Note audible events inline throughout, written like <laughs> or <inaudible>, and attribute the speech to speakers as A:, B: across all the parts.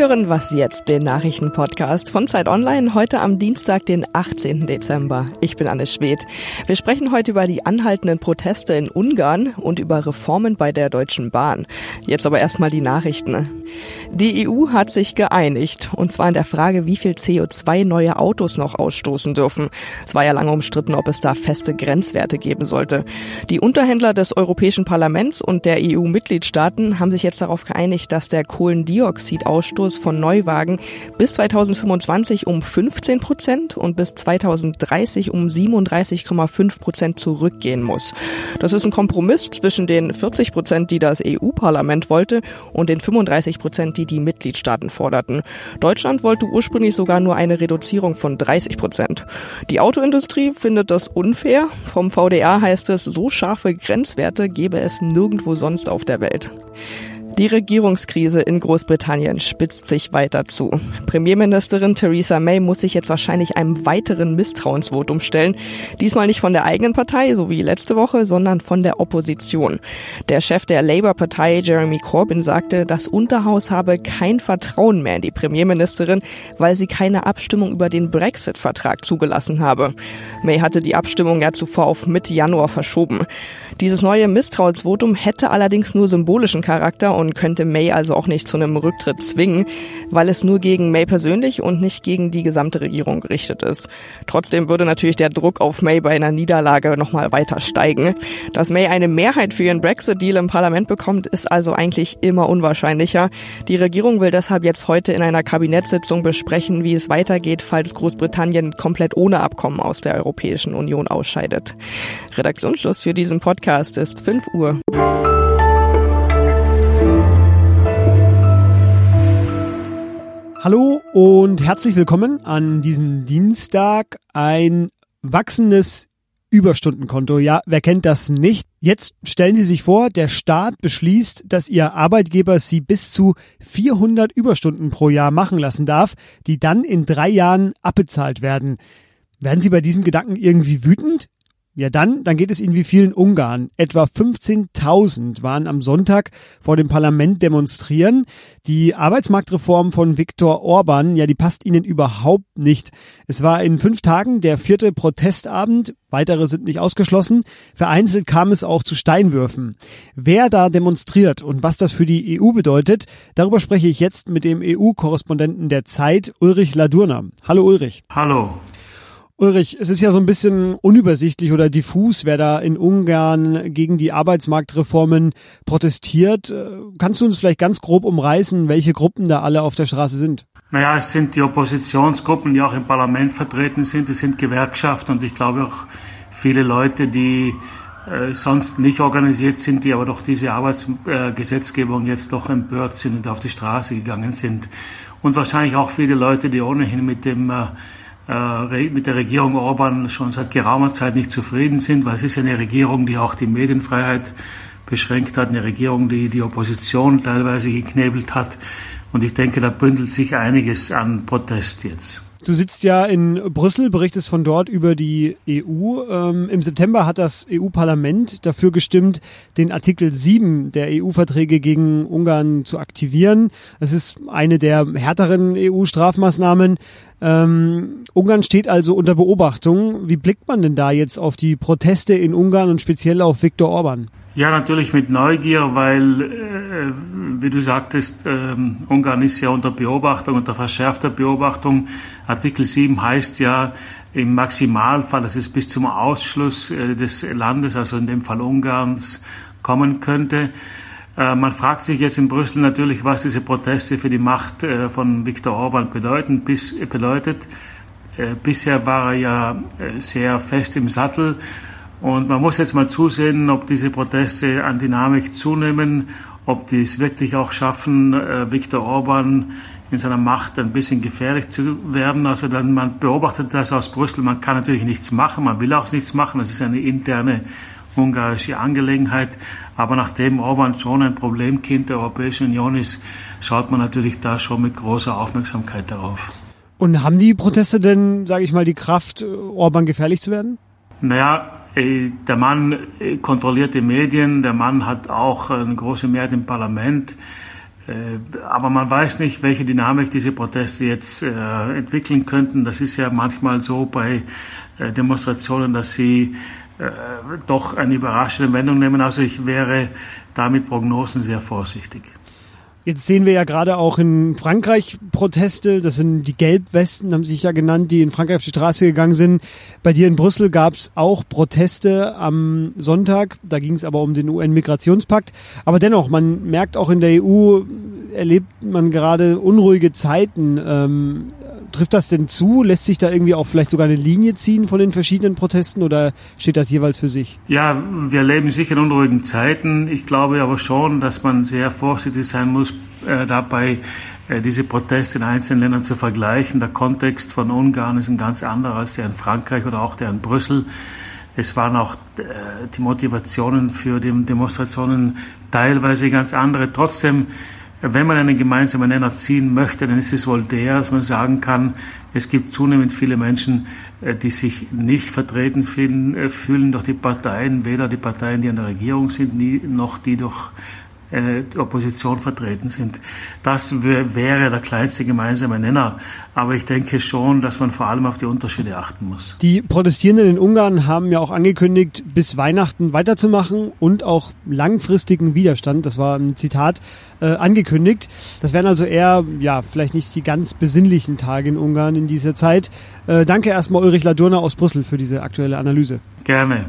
A: Hören Was jetzt, den Nachrichtenpodcast von Zeit Online, heute am Dienstag, den 18. Dezember. Ich bin Anne Schwedt. Wir sprechen heute über die anhaltenden Proteste in Ungarn und über Reformen bei der Deutschen Bahn. Jetzt aber erstmal die Nachrichten. Die EU hat sich geeinigt, und zwar in der Frage, wie viel CO2 neue Autos noch ausstoßen dürfen. Es war ja lange umstritten, ob es da feste Grenzwerte geben sollte. Die Unterhändler des Europäischen Parlaments und der EU-Mitgliedstaaten haben sich jetzt darauf geeinigt, dass der Kohlendioxidausstoß von Neuwagen bis 2025 um 15 Prozent und bis 2030 um 37,5 Prozent zurückgehen muss. Das ist ein Kompromiss zwischen den 40 Prozent, die das EU-Parlament wollte, und den 35 Prozent, die die Mitgliedstaaten forderten. Deutschland wollte ursprünglich sogar nur eine Reduzierung von 30 Prozent. Die Autoindustrie findet das unfair. Vom VDA heißt es, so scharfe Grenzwerte gebe es nirgendwo sonst auf der Welt. Die Regierungskrise in Großbritannien spitzt sich weiter zu. Premierministerin Theresa May muss sich jetzt wahrscheinlich einem weiteren Misstrauensvotum stellen. Diesmal nicht von der eigenen Partei, so wie letzte Woche, sondern von der Opposition. Der Chef der Labour-Partei, Jeremy Corbyn, sagte, das Unterhaus habe kein Vertrauen mehr in die Premierministerin, weil sie keine Abstimmung über den Brexit-Vertrag zugelassen habe. May hatte die Abstimmung ja zuvor auf Mitte Januar verschoben. Dieses neue Misstrauensvotum hätte allerdings nur symbolischen Charakter und könnte May also auch nicht zu einem Rücktritt zwingen, weil es nur gegen May persönlich und nicht gegen die gesamte Regierung gerichtet ist. Trotzdem würde natürlich der Druck auf May bei einer Niederlage nochmal weiter steigen. Dass May eine Mehrheit für ihren Brexit-Deal im Parlament bekommt, ist also eigentlich immer unwahrscheinlicher. Die Regierung will deshalb jetzt heute in einer Kabinettssitzung besprechen, wie es weitergeht, falls Großbritannien komplett ohne Abkommen aus der Europäischen Union ausscheidet. Redaktionsschluss für diesen Podcast ist 5 Uhr.
B: Hallo und herzlich willkommen an diesem Dienstag. Ein wachsendes Überstundenkonto. Ja, wer kennt das nicht? Jetzt stellen Sie sich vor, der Staat beschließt, dass Ihr Arbeitgeber Sie bis zu 400 Überstunden pro Jahr machen lassen darf, die dann in drei Jahren abbezahlt werden. Werden Sie bei diesem Gedanken irgendwie wütend? Ja, dann, dann geht es Ihnen wie vielen Ungarn. Etwa 15.000 waren am Sonntag vor dem Parlament demonstrieren. Die Arbeitsmarktreform von Viktor Orban, ja, die passt Ihnen überhaupt nicht. Es war in fünf Tagen der vierte Protestabend. Weitere sind nicht ausgeschlossen. Vereinzelt kam es auch zu Steinwürfen. Wer da demonstriert und was das für die EU bedeutet, darüber spreche ich jetzt mit dem EU-Korrespondenten der Zeit, Ulrich Ladurner. Hallo Ulrich.
C: Hallo.
B: Ulrich, es ist ja so ein bisschen unübersichtlich oder diffus, wer da in Ungarn gegen die Arbeitsmarktreformen protestiert. Äh, kannst du uns vielleicht ganz grob umreißen, welche Gruppen da alle auf der Straße sind?
C: Naja, es sind die Oppositionsgruppen, die auch im Parlament vertreten sind. Es sind Gewerkschaften und ich glaube auch viele Leute, die äh, sonst nicht organisiert sind, die aber durch diese Arbeitsgesetzgebung äh, jetzt doch empört sind und auf die Straße gegangen sind. Und wahrscheinlich auch viele Leute, die ohnehin mit dem äh, mit der Regierung Orban schon seit geraumer Zeit nicht zufrieden sind, weil es ist eine Regierung, die auch die Medienfreiheit beschränkt hat, eine Regierung, die die Opposition teilweise geknebelt hat. Und ich denke, da bündelt sich einiges an Protest jetzt.
B: Du sitzt ja in Brüssel, berichtest von dort über die EU. Ähm, Im September hat das EU-Parlament dafür gestimmt, den Artikel 7 der EU-Verträge gegen Ungarn zu aktivieren. Das ist eine der härteren EU-Strafmaßnahmen. Ähm, Ungarn steht also unter Beobachtung. Wie blickt man denn da jetzt auf die Proteste in Ungarn und speziell auf Viktor Orban?
C: Ja, natürlich mit Neugier, weil, äh, wie du sagtest, äh, Ungarn ist ja unter Beobachtung, unter verschärfter Beobachtung. Artikel 7 heißt ja im Maximalfall, dass es bis zum Ausschluss äh, des Landes, also in dem Fall Ungarns, kommen könnte. Äh, man fragt sich jetzt in Brüssel natürlich, was diese Proteste für die Macht äh, von Viktor Orban bedeuten, bis, bedeutet. Äh, bisher war er ja sehr fest im Sattel und man muss jetzt mal zusehen, ob diese Proteste an Dynamik zunehmen, ob die es wirklich auch schaffen, äh, Viktor Orban in seiner Macht ein bisschen gefährlich zu werden. Also dann, man beobachtet das aus Brüssel, man kann natürlich nichts machen, man will auch nichts machen, das ist eine interne ungarische Angelegenheit. Aber nachdem Orban schon ein Problemkind der Europäischen Union ist, schaut man natürlich da schon mit großer Aufmerksamkeit darauf.
B: Und haben die Proteste denn, sage ich mal, die Kraft, Orban gefährlich zu werden?
C: Naja, der Mann äh, kontrolliert die Medien, der Mann hat auch eine große Mehrheit im Parlament. Äh, aber man weiß nicht, welche Dynamik diese Proteste jetzt äh, entwickeln könnten. Das ist ja manchmal so bei äh, Demonstrationen, dass sie äh, doch eine überraschende Wendung nehmen. Also ich wäre da mit Prognosen sehr vorsichtig.
B: Jetzt sehen wir ja gerade auch in Frankreich Proteste. Das sind die Gelbwesten, haben sich ja genannt, die in Frankreich auf die Straße gegangen sind. Bei dir in Brüssel gab es auch Proteste am Sonntag. Da ging es aber um den UN-Migrationspakt. Aber dennoch, man merkt auch in der EU, erlebt man gerade unruhige Zeiten. Ähm, trifft das denn zu? Lässt sich da irgendwie auch vielleicht sogar eine Linie ziehen von den verschiedenen Protesten oder steht das jeweils für sich?
C: Ja, wir leben sicher in unruhigen Zeiten. Ich glaube aber schon, dass man sehr vorsichtig sein muss, äh, dabei äh, diese Proteste in einzelnen Ländern zu vergleichen. Der Kontext von Ungarn ist ein ganz anderer als der in Frankreich oder auch der in Brüssel. Es waren auch äh, die Motivationen für die Demonstrationen teilweise ganz andere. Trotzdem wenn man einen gemeinsamen Nenner ziehen möchte, dann ist es wohl der, dass man sagen kann, es gibt zunehmend viele Menschen, äh, die sich nicht vertreten fühlen, äh, fühlen durch die Parteien, weder die Parteien, die an der Regierung sind, noch die durch äh, die Opposition vertreten sind. Das wäre der kleinste gemeinsame Nenner. Aber ich denke schon, dass man vor allem auf die Unterschiede achten muss.
B: Die Protestierenden in Ungarn haben ja auch angekündigt, bis Weihnachten weiterzumachen und auch langfristigen Widerstand, das war ein Zitat, äh, angekündigt. Das wären also eher, ja, vielleicht nicht die ganz besinnlichen Tage in Ungarn in dieser Zeit. Äh, danke erstmal Ulrich Ladurner aus Brüssel für diese aktuelle Analyse.
C: Gerne.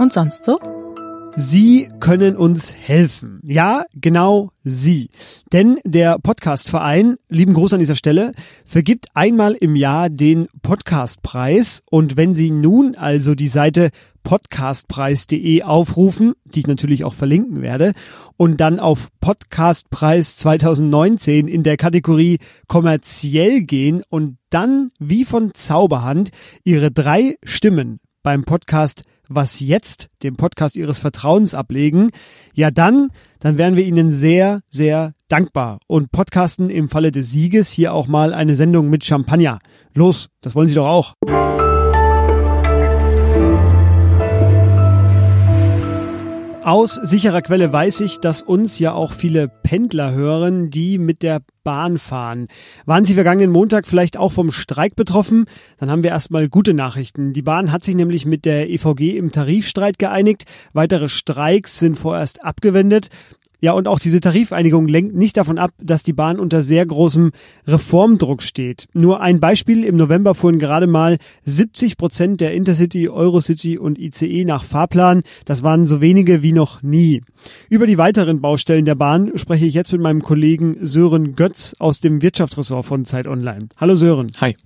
A: Und sonst so?
B: Sie können uns helfen. Ja, genau Sie. Denn der Podcastverein, lieben Gruß an dieser Stelle, vergibt einmal im Jahr den Podcastpreis. Und wenn Sie nun also die Seite podcastpreis.de aufrufen, die ich natürlich auch verlinken werde, und dann auf Podcastpreis 2019 in der Kategorie kommerziell gehen und dann wie von Zauberhand Ihre drei Stimmen beim Podcast was jetzt, dem Podcast Ihres Vertrauens ablegen, ja dann, dann wären wir Ihnen sehr, sehr dankbar und podcasten im Falle des Sieges hier auch mal eine Sendung mit Champagner. Los, das wollen Sie doch auch. Aus sicherer Quelle weiß ich, dass uns ja auch viele Pendler hören, die mit der Bahn fahren. Waren Sie vergangenen Montag vielleicht auch vom Streik betroffen? Dann haben wir erstmal gute Nachrichten. Die Bahn hat sich nämlich mit der EVG im Tarifstreit geeinigt. Weitere Streiks sind vorerst abgewendet. Ja, und auch diese Tarifeinigung lenkt nicht davon ab, dass die Bahn unter sehr großem Reformdruck steht. Nur ein Beispiel. Im November fuhren gerade mal 70 Prozent der Intercity, Eurocity und ICE nach Fahrplan. Das waren so wenige wie noch nie. Über die weiteren Baustellen der Bahn spreche ich jetzt mit meinem Kollegen Sören Götz aus dem Wirtschaftsressort von Zeit Online. Hallo Sören.
D: Hi.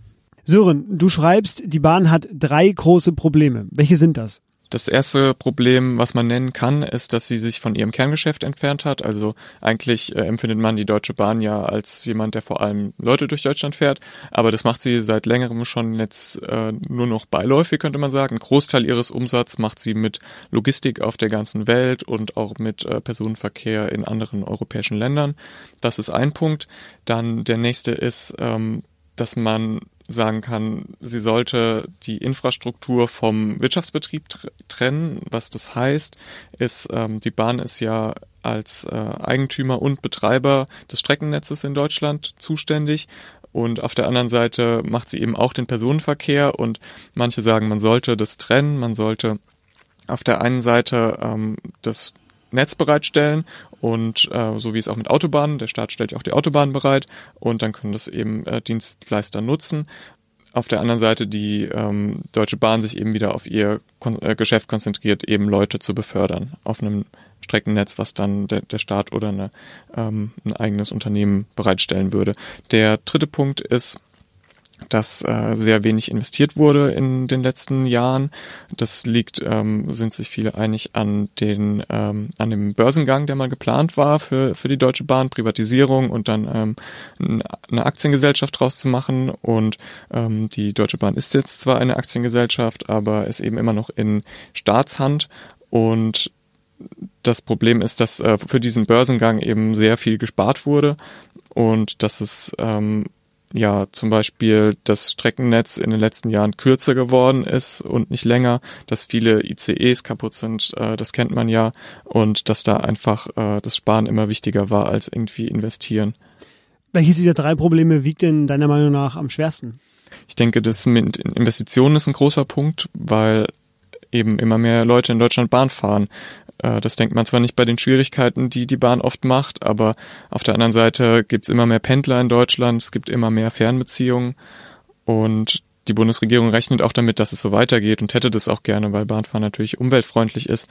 B: Sören, du schreibst, die Bahn hat drei große Probleme. Welche sind das?
D: Das erste Problem, was man nennen kann, ist, dass sie sich von ihrem Kerngeschäft entfernt hat. Also eigentlich äh, empfindet man die Deutsche Bahn ja als jemand, der vor allem Leute durch Deutschland fährt. Aber das macht sie seit längerem schon jetzt äh, nur noch beiläufig, könnte man sagen. Ein Großteil ihres Umsatzes macht sie mit Logistik auf der ganzen Welt und auch mit äh, Personenverkehr in anderen europäischen Ländern. Das ist ein Punkt. Dann der nächste ist, ähm, dass man sagen kann, sie sollte die Infrastruktur vom Wirtschaftsbetrieb trennen. Was das heißt, ist, ähm, die Bahn ist ja als äh, Eigentümer und Betreiber des Streckennetzes in Deutschland zuständig. Und auf der anderen Seite macht sie eben auch den Personenverkehr und manche sagen, man sollte das trennen, man sollte auf der einen Seite ähm, das Netz bereitstellen und äh, so wie es auch mit Autobahnen, der Staat stellt ja auch die Autobahnen bereit und dann können das eben äh, Dienstleister nutzen. Auf der anderen Seite die ähm, Deutsche Bahn sich eben wieder auf ihr Kon äh, Geschäft konzentriert, eben Leute zu befördern auf einem Streckennetz, was dann der, der Staat oder eine, ähm, ein eigenes Unternehmen bereitstellen würde. Der dritte Punkt ist, dass äh, sehr wenig investiert wurde in den letzten Jahren. Das liegt, ähm, sind sich viele einig an den ähm, an dem Börsengang, der mal geplant war für für die Deutsche Bahn, Privatisierung und dann ähm, eine Aktiengesellschaft draus zu machen. Und ähm, die Deutsche Bahn ist jetzt zwar eine Aktiengesellschaft, aber ist eben immer noch in Staatshand und das Problem ist, dass äh, für diesen Börsengang eben sehr viel gespart wurde und dass es ähm, ja zum Beispiel das Streckennetz in den letzten Jahren kürzer geworden ist und nicht länger, dass viele ICEs kaputt sind, äh, das kennt man ja, und dass da einfach äh, das Sparen immer wichtiger war als irgendwie investieren.
B: Welches dieser drei Probleme wiegt denn deiner Meinung nach am schwersten?
D: Ich denke, das mit Investitionen ist ein großer Punkt, weil eben immer mehr Leute in Deutschland Bahn fahren. Äh, das denkt man zwar nicht bei den Schwierigkeiten, die die Bahn oft macht, aber auf der anderen Seite gibt es immer mehr Pendler in Deutschland, es gibt immer mehr Fernbeziehungen und die Bundesregierung rechnet auch damit, dass es so weitergeht und hätte das auch gerne, weil Bahnfahren natürlich umweltfreundlich ist.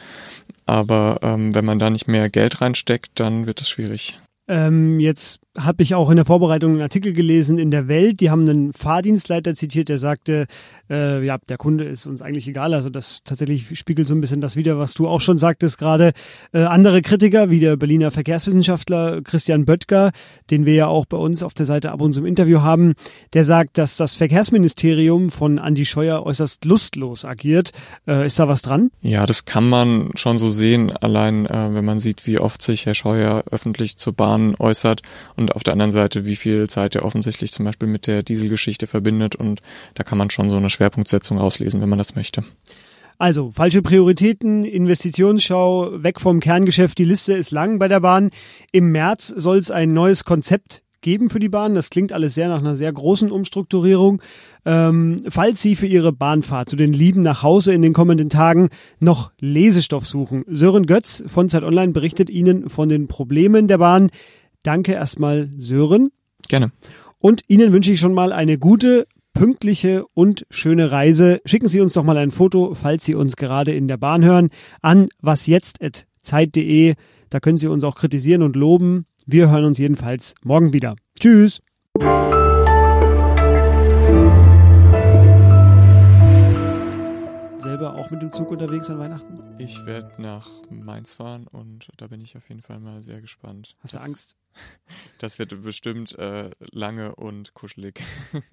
D: Aber ähm, wenn man da nicht mehr Geld reinsteckt, dann wird es schwierig.
B: Ähm, jetzt habe ich auch in der Vorbereitung einen Artikel gelesen in der Welt. Die haben einen Fahrdienstleiter zitiert, der sagte, äh, ja, der Kunde ist uns eigentlich egal. Also das tatsächlich spiegelt so ein bisschen das wider, was du auch schon sagtest gerade. Äh, andere Kritiker, wie der Berliner Verkehrswissenschaftler Christian Böttger, den wir ja auch bei uns auf der Seite ab und zu im Interview haben, der sagt, dass das Verkehrsministerium von Andi Scheuer äußerst lustlos agiert. Äh, ist da was dran?
D: Ja, das kann man schon so sehen, allein äh, wenn man sieht, wie oft sich Herr Scheuer öffentlich zur Bahn äußert und auf der anderen Seite, wie viel Zeit er offensichtlich zum Beispiel mit der Dieselgeschichte verbindet und da kann man schon so eine Schwerpunktsetzung rauslesen, wenn man das möchte.
B: Also, falsche Prioritäten, Investitionsschau, weg vom Kerngeschäft, die Liste ist lang bei der Bahn. Im März soll es ein neues Konzept geben für die Bahn. Das klingt alles sehr nach einer sehr großen Umstrukturierung. Ähm, falls Sie für Ihre Bahnfahrt zu den Lieben nach Hause in den kommenden Tagen noch Lesestoff suchen, Sören Götz von Zeit Online berichtet Ihnen von den Problemen der Bahn. Danke erstmal, Sören.
D: Gerne.
B: Und Ihnen wünsche ich schon mal eine gute, pünktliche und schöne Reise. Schicken Sie uns doch mal ein Foto, falls Sie uns gerade in der Bahn hören, an wasjetzt.zeit.de. Da können Sie uns auch kritisieren und loben. Wir hören uns jedenfalls morgen wieder. Tschüss. Selber auch mit dem Zug unterwegs an Weihnachten?
D: Ich werde nach Mainz fahren und da bin ich auf jeden Fall mal sehr gespannt.
B: Hast du
D: das,
B: Angst? <laughs>
D: Das wird bestimmt äh, lange und kuschelig. <laughs>